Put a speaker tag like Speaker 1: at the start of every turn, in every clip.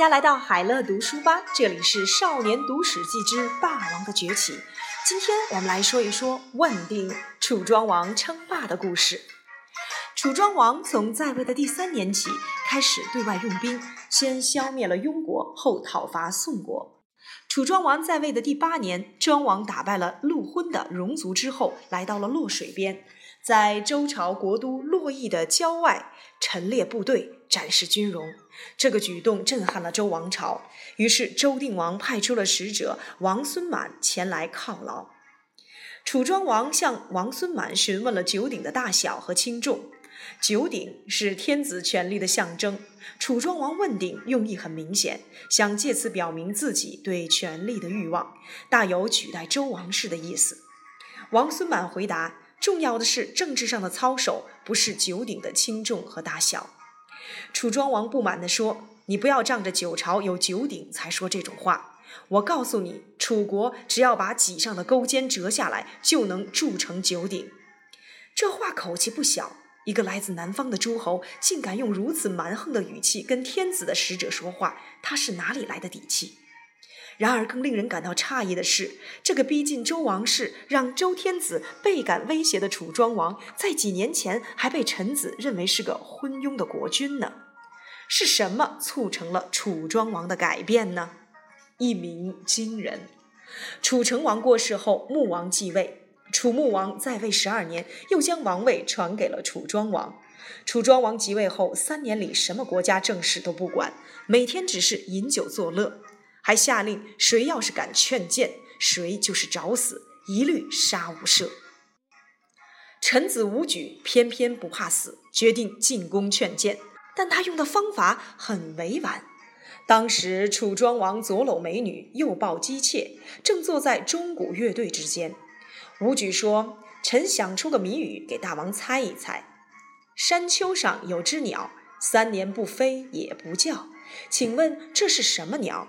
Speaker 1: 大家来到海乐读书吧，这里是《少年读史记之霸王的崛起》。今天我们来说一说问鼎楚庄王称霸的故事。楚庄王从在位的第三年起，开始对外用兵，先消灭了庸国，后讨伐宋国。楚庄王在位的第八年，庄王打败了陆昏的戎族之后，来到了洛水边。在周朝国都洛邑的郊外陈列部队，展示军容。这个举动震撼了周王朝，于是周定王派出了使者王孙满前来犒劳。楚庄王向王孙满询问了九鼎的大小和轻重。九鼎是天子权力的象征，楚庄王问鼎用意很明显，想借此表明自己对权力的欲望，大有取代周王室的意思。王孙满回答。重要的是政治上的操守，不是九鼎的轻重和大小。楚庄王不满地说：“你不要仗着九朝有九鼎才说这种话。我告诉你，楚国只要把脊上的钩尖折下来，就能铸成九鼎。”这话口气不小，一个来自南方的诸侯竟敢用如此蛮横的语气跟天子的使者说话，他是哪里来的底气？然而，更令人感到诧异的是，这个逼近周王室、让周天子倍感威胁的楚庄王，在几年前还被臣子认为是个昏庸的国君呢？是什么促成了楚庄王的改变呢？一鸣惊人。楚成王过世后，穆王继位。楚穆王在位十二年，又将王位传给了楚庄王。楚庄王即位后，三年里什么国家政事都不管，每天只是饮酒作乐。还下令，谁要是敢劝谏，谁就是找死，一律杀无赦。臣子武举偏偏不怕死，决定进宫劝谏，但他用的方法很委婉。当时楚庄王左搂美女，右抱姬妾，正坐在钟鼓乐队之间。武举说：“臣想出个谜语给大王猜一猜。山丘上有只鸟，三年不飞也不叫，请问这是什么鸟？”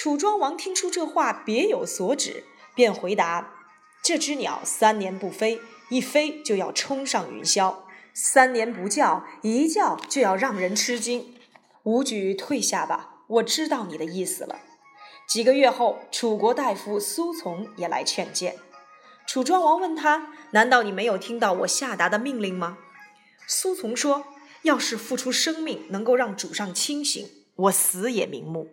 Speaker 1: 楚庄王听出这话别有所指，便回答：“这只鸟三年不飞，一飞就要冲上云霄；三年不叫，一叫就要让人吃惊。”武举退下吧，我知道你的意思了。几个月后，楚国大夫苏从也来劝谏。楚庄王问他：“难道你没有听到我下达的命令吗？”苏从说：“要是付出生命能够让主上清醒，我死也瞑目。”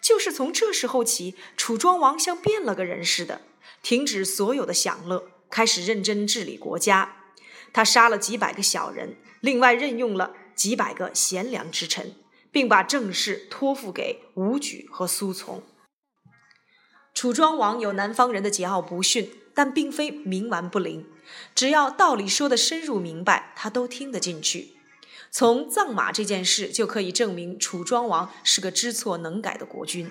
Speaker 1: 就是从这时候起，楚庄王像变了个人似的，停止所有的享乐，开始认真治理国家。他杀了几百个小人，另外任用了几百个贤良之臣，并把政事托付给武举和苏从。楚庄王有南方人的桀骜不驯，但并非冥顽不灵，只要道理说得深入明白，他都听得进去。从葬马这件事就可以证明楚庄王是个知错能改的国君。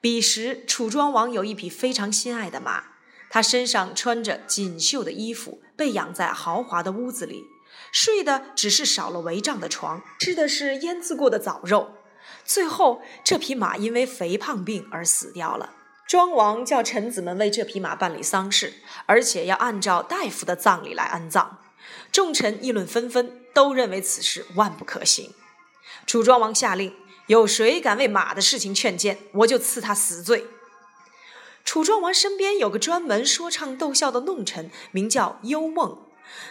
Speaker 1: 彼时，楚庄王有一匹非常心爱的马，他身上穿着锦绣的衣服，被养在豪华的屋子里，睡的只是少了帷帐的床，吃的是腌制过的枣肉。最后，这匹马因为肥胖病而死掉了。庄王叫臣子们为这匹马办理丧事，而且要按照大夫的葬礼来安葬。众臣议论纷纷。都认为此事万不可行。楚庄王下令：有谁敢为马的事情劝谏，我就赐他死罪。楚庄王身边有个专门说唱逗笑的弄臣，名叫幽梦。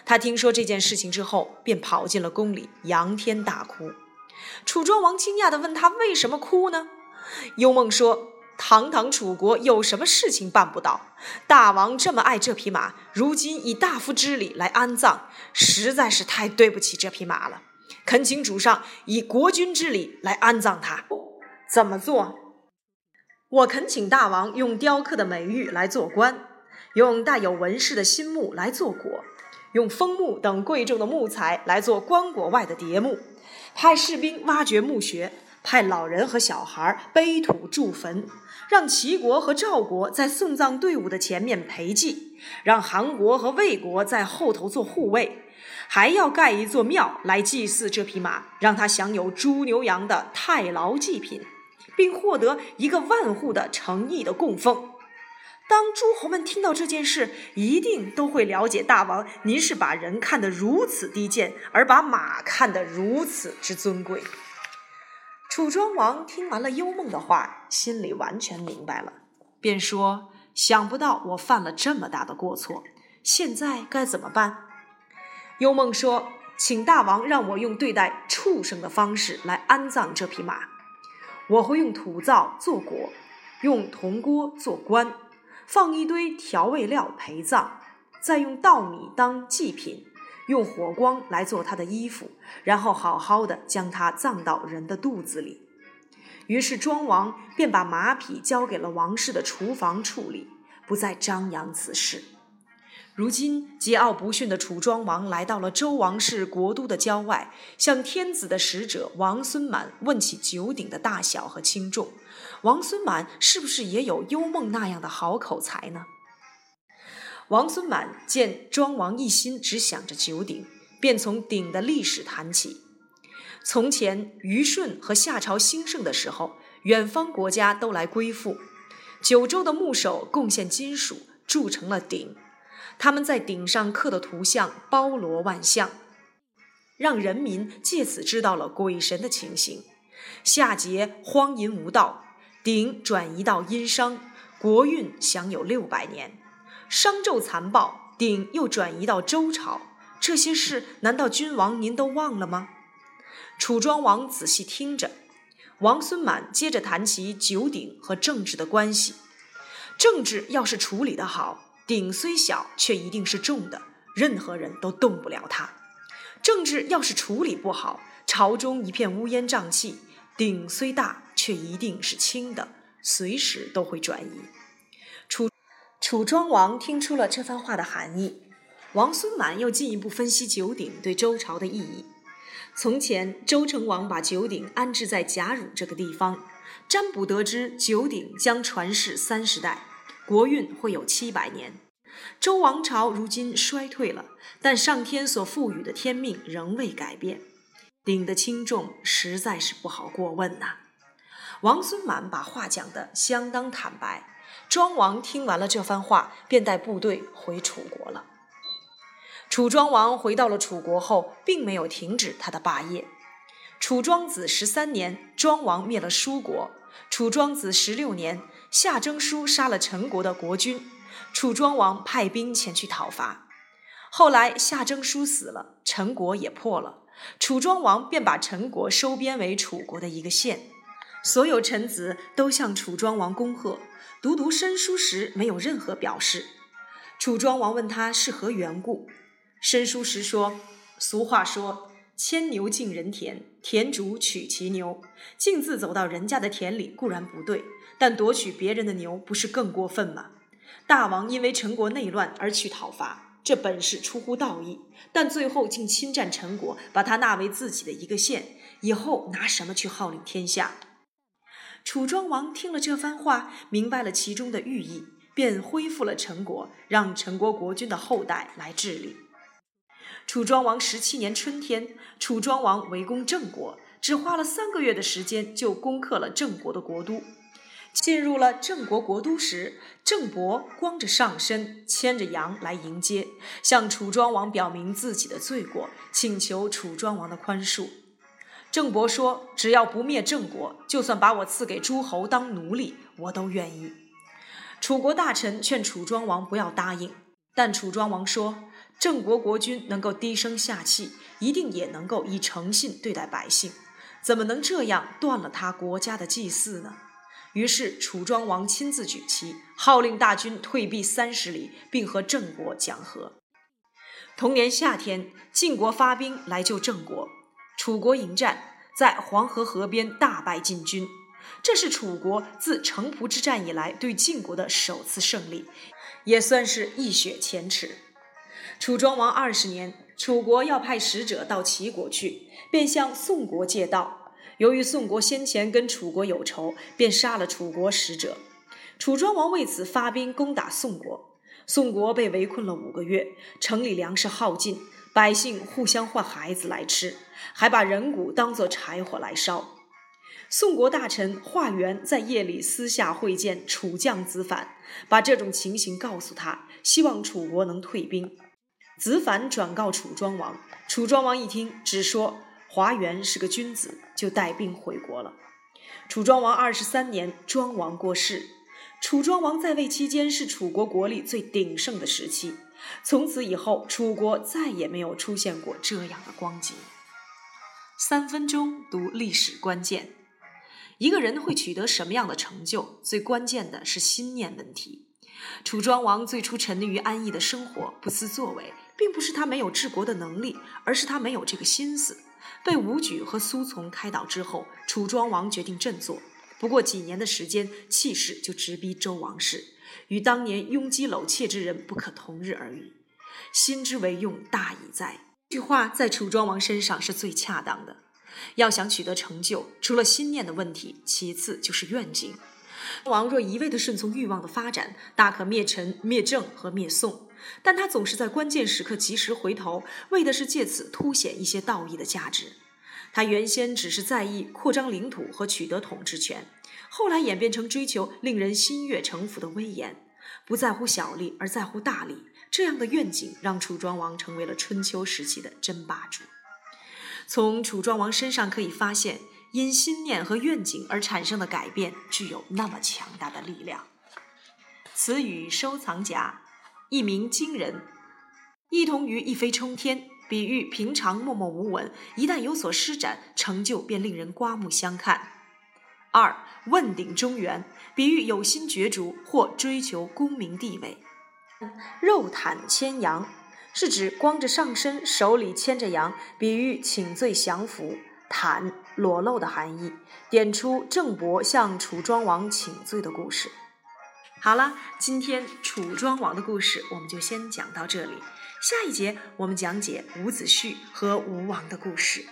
Speaker 1: 他听说这件事情之后，便跑进了宫里，仰天大哭。楚庄王惊讶地问他为什么哭呢？幽梦说。堂堂楚国有什么事情办不到？大王这么爱这匹马，如今以大夫之礼来安葬，实在是太对不起这匹马了。恳请主上以国君之礼来安葬他。怎么做？我恳请大王用雕刻的美玉来做棺，用带有纹饰的新木来做椁，用枫木等贵重的木材来做棺椁外的叠木，派士兵挖掘墓穴。派老人和小孩背土筑坟，让齐国和赵国在送葬队伍的前面陪祭，让韩国和魏国在后头做护卫，还要盖一座庙来祭祀这匹马，让他享有猪牛羊的太牢祭品，并获得一个万户的诚意的供奉。当诸侯们听到这件事，一定都会了解大王您是把人看得如此低贱，而把马看得如此之尊贵。楚庄王听完了幽梦的话，心里完全明白了，便说：“想不到我犯了这么大的过错，现在该怎么办？”幽梦说：“请大王让我用对待畜生的方式来安葬这匹马，我会用土灶做椁，用铜锅做棺，放一堆调味料陪葬，再用稻米当祭品。”用火光来做他的衣服，然后好好的将他葬到人的肚子里。于是庄王便把马匹交给了王室的厨房处理，不再张扬此事。如今桀骜不驯的楚庄王来到了周王室国都的郊外，向天子的使者王孙满问起九鼎的大小和轻重。王孙满是不是也有幽梦那样的好口才呢？王孙满见庄王一心只想着九鼎，便从鼎的历史谈起。从前虞舜和夏朝兴盛的时候，远方国家都来归附，九州的牧首贡献金属铸成了鼎，他们在鼎上刻的图像包罗万象，让人民借此知道了鬼神的情形。夏桀荒淫无道，鼎转移到殷商，国运享有六百年。商纣残暴，鼎又转移到周朝，这些事难道君王您都忘了吗？楚庄王仔细听着，王孙满接着谈起九鼎和政治的关系。政治要是处理得好，鼎虽小，却一定是重的，任何人都动不了它；政治要是处理不好，朝中一片乌烟瘴气，鼎虽大，却一定是轻的，随时都会转移。楚楚庄王听出了这番话的含义，王孙满又进一步分析九鼎对周朝的意义。从前，周成王把九鼎安置在贾汝这个地方，占卜得知九鼎将传世三十代，国运会有七百年。周王朝如今衰退了，但上天所赋予的天命仍未改变，鼎的轻重实在是不好过问呐。王孙满把话讲得相当坦白。庄王听完了这番话，便带部队回楚国了。楚庄王回到了楚国后，并没有停止他的霸业。楚庄子十三年，庄王灭了舒国；楚庄子十六年，夏征舒杀了陈国的国君，楚庄王派兵前去讨伐。后来夏征舒死了，陈国也破了，楚庄王便把陈国收编为楚国的一个县。所有臣子都向楚庄王恭贺。读读申书时没有任何表示。楚庄王问他是何缘故，申书时说：“俗话说，牵牛进人田，田主取其牛。径自走到人家的田里固然不对，但夺取别人的牛不是更过分吗？大王因为陈国内乱而去讨伐，这本是出乎道义，但最后竟侵占陈国，把他纳为自己的一个县，以后拿什么去号令天下？”楚庄王听了这番话，明白了其中的寓意，便恢复了陈国，让陈国国君的后代来治理。楚庄王十七年春天，楚庄王围攻郑国，只花了三个月的时间就攻克了郑国的国都。进入了郑国国都时，郑伯光着上身，牵着羊来迎接，向楚庄王表明自己的罪过，请求楚庄王的宽恕。郑伯说：“只要不灭郑国，就算把我赐给诸侯当奴隶，我都愿意。”楚国大臣劝楚庄王不要答应，但楚庄王说：“郑国国君能够低声下气，一定也能够以诚信对待百姓，怎么能这样断了他国家的祭祀呢？”于是楚庄王亲自举旗，号令大军退避三十里，并和郑国讲和。同年夏天，晋国发兵来救郑国。楚国迎战，在黄河河边大败晋军，这是楚国自城濮之战以来对晋国的首次胜利，也算是一雪前耻。楚庄王二十年，楚国要派使者到齐国去，便向宋国借道。由于宋国先前跟楚国有仇，便杀了楚国使者。楚庄王为此发兵攻打宋国，宋国被围困了五个月，城里粮食耗尽。百姓互相换孩子来吃，还把人骨当作柴火来烧。宋国大臣华元在夜里私下会见楚将子反，把这种情形告诉他，希望楚国能退兵。子反转告楚庄王，楚庄王一听，只说华元是个君子，就带兵回国了。楚庄王二十三年，庄王过世。楚庄王在位期间是楚国国力最鼎盛的时期，从此以后，楚国再也没有出现过这样的光景。三分钟读历史关键：一个人会取得什么样的成就，最关键的是心念问题。楚庄王最初沉溺于安逸的生活，不思作为，并不是他没有治国的能力，而是他没有这个心思。被武举和苏从开导之后，楚庄王决定振作。不过几年的时间，气势就直逼周王室，与当年拥挤搂妾之人不可同日而语。心之为用，大矣哉。这句话在楚庄王身上是最恰当的。要想取得成就，除了心念的问题，其次就是愿景。王若一味地顺从欲望的发展，大可灭陈、灭郑和灭宋，但他总是在关键时刻及时回头，为的是借此凸显一些道义的价值。他原先只是在意扩张领土和取得统治权，后来演变成追求令人心悦诚服的威严，不在乎小利而在乎大利。这样的愿景让楚庄王成为了春秋时期的真霸主。从楚庄王身上可以发现，因心念和愿景而产生的改变具有那么强大的力量。词语收藏夹，一鸣惊人，异同于一飞冲天。比喻平常默默无闻，一旦有所施展，成就便令人刮目相看。二问鼎中原，比喻有心角逐或追求功名地位。肉袒牵羊，是指光着上身，手里牵着羊，比喻请罪降服。袒裸露的含义，点出郑伯向楚庄王请罪的故事。好了，今天楚庄王的故事我们就先讲到这里。下一节我们讲解伍子胥和吴王的故事。